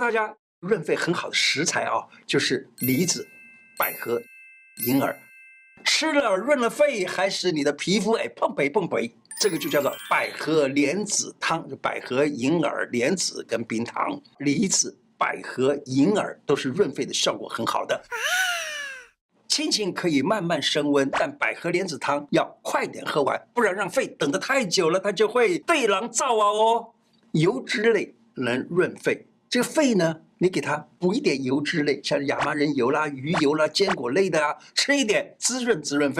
大家润肺很好的食材啊，就是梨子、百合、银耳，吃了润了肺，还使你的皮肤哎碰北碰北。这个就叫做百合莲子汤，百合、银耳、莲子跟冰糖，梨子、百合、银耳都是润肺的效果很好的。亲情可以慢慢升温，但百合莲子汤要快点喝完，不然让肺等得太久了，它就会对狼造啊哦。油脂类能润肺，这个肺呢，你给它补一点油脂类，像亚麻仁油啦、鱼油啦、坚果类的啊，吃一点滋润滋润肺。